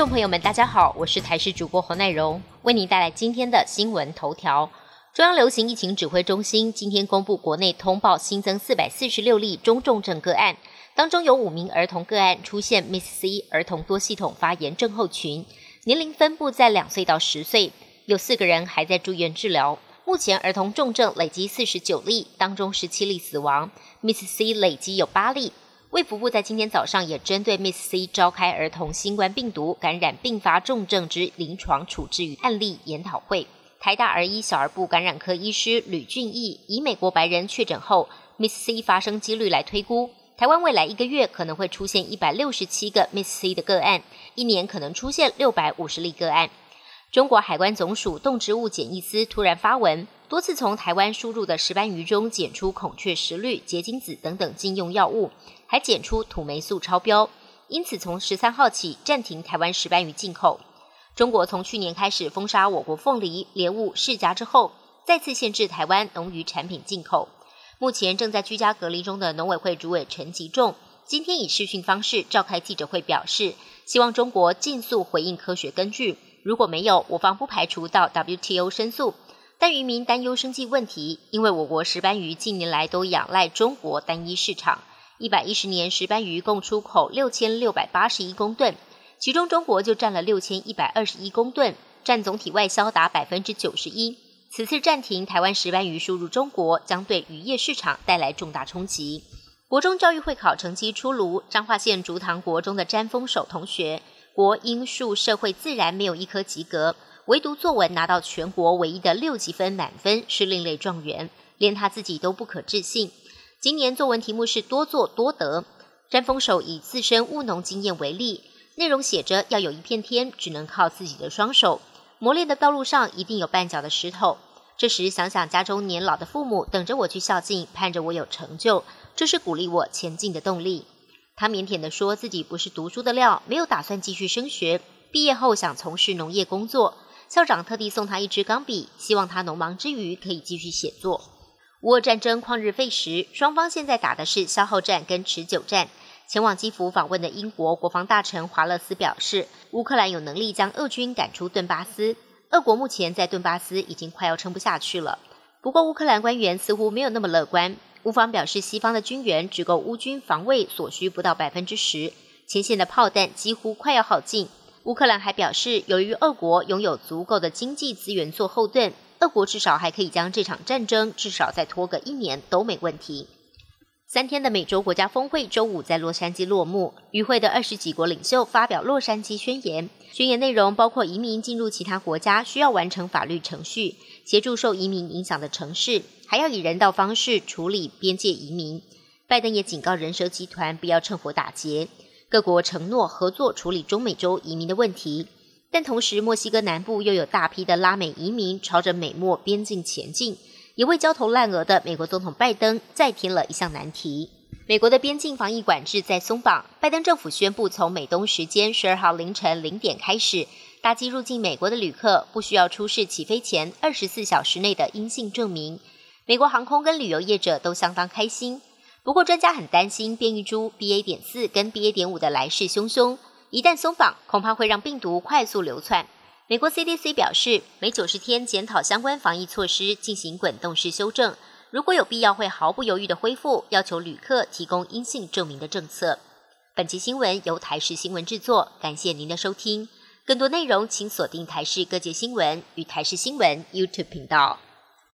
众朋友们，大家好，我是台视主播侯奈荣，为您带来今天的新闻头条。中央流行疫情指挥中心今天公布，国内通报新增四百四十六例中重症个案，当中有五名儿童个案出现 Miss C 儿童多系统发炎症候群，年龄分布在两岁到十岁，有四个人还在住院治疗。目前儿童重症累积四十九例，当中十七例死亡，Miss C 累积有八例。卫福部在今天早上也针对 Miss C 召开儿童新冠病毒感染并发重症之临床处置与案例研讨会。台大儿医小儿部感染科医师吕俊义以美国白人确诊后 Miss C 发生几率来推估，台湾未来一个月可能会出现一百六十七个 Miss C 的个案，一年可能出现六百五十例个案。中国海关总署动植物检疫司突然发文，多次从台湾输入的石斑鱼中检出孔雀石绿、结晶子等等禁用药物。还检出土霉素超标，因此从十三号起暂停台湾石斑鱼进口。中国从去年开始封杀我国凤梨、莲雾、释迦之后，再次限制台湾农渔产品进口。目前正在居家隔离中的农委会主委陈吉仲，今天以视讯方式召开记者会，表示希望中国尽速回应科学根据。如果没有，我方不排除到 WTO 申诉。但渔民担忧生计问题，因为我国石斑鱼近年来都仰赖中国单一市场。一百一十年，石斑鱼共出口六千六百八十一公吨，其中中国就占了六千一百二十一公吨，占总体外销达百分之九十一。此次暂停台湾石斑鱼输入中国，将对渔业市场带来重大冲击。国中教育会考成绩出炉，彰化县竹塘国中的詹丰守同学，国英数社会自然没有一科及格，唯独作文拿到全国唯一的六级分满分，是另类状元，连他自己都不可置信。今年作文题目是多做多得。詹丰守以自身务农经验为例，内容写着要有一片天，只能靠自己的双手。磨练的道路上一定有绊脚的石头。这时想想家中年老的父母等着我去孝敬，盼着我有成就，这是鼓励我前进的动力。他腼腆地说自己不是读书的料，没有打算继续升学，毕业后想从事农业工作。校长特地送他一支钢笔，希望他农忙之余可以继续写作。乌俄战争旷日费时，双方现在打的是消耗战跟持久战。前往基辅访问的英国国防大臣华勒斯表示，乌克兰有能力将俄军赶出顿巴斯。俄国目前在顿巴斯已经快要撑不下去了。不过，乌克兰官员似乎没有那么乐观。乌方表示，西方的军援只够乌军防卫所需不到百分之十，前线的炮弹几乎快要耗尽。乌克兰还表示，由于俄国拥有足够的经济资源做后盾。俄国至少还可以将这场战争至少再拖个一年都没问题。三天的美洲国家峰会周五在洛杉矶落幕，与会的二十几国领袖发表洛杉矶宣言。宣言内容包括移民进入其他国家需要完成法律程序，协助受移民影响的城市，还要以人道方式处理边界移民。拜登也警告人蛇集团不要趁火打劫。各国承诺合作处理中美洲移民的问题。但同时，墨西哥南部又有大批的拉美移民朝着美墨边境前进，也为焦头烂额的美国总统拜登再添了一项难题。美国的边境防疫管制在松绑，拜登政府宣布，从美东时间十二号凌晨零点开始，搭机入境美国的旅客不需要出示起飞前二十四小时内的阴性证明。美国航空跟旅游业者都相当开心，不过专家很担心变异株 BA. 点四跟 BA. 点五的来势汹汹。一旦松绑，恐怕会让病毒快速流窜。美国 CDC 表示，每九十天检讨相关防疫措施，进行滚动式修正。如果有必要，会毫不犹豫的恢复要求旅客提供阴性证明的政策。本期新闻由台视新闻制作，感谢您的收听。更多内容请锁定台视各界新闻与台视新闻 YouTube 频道。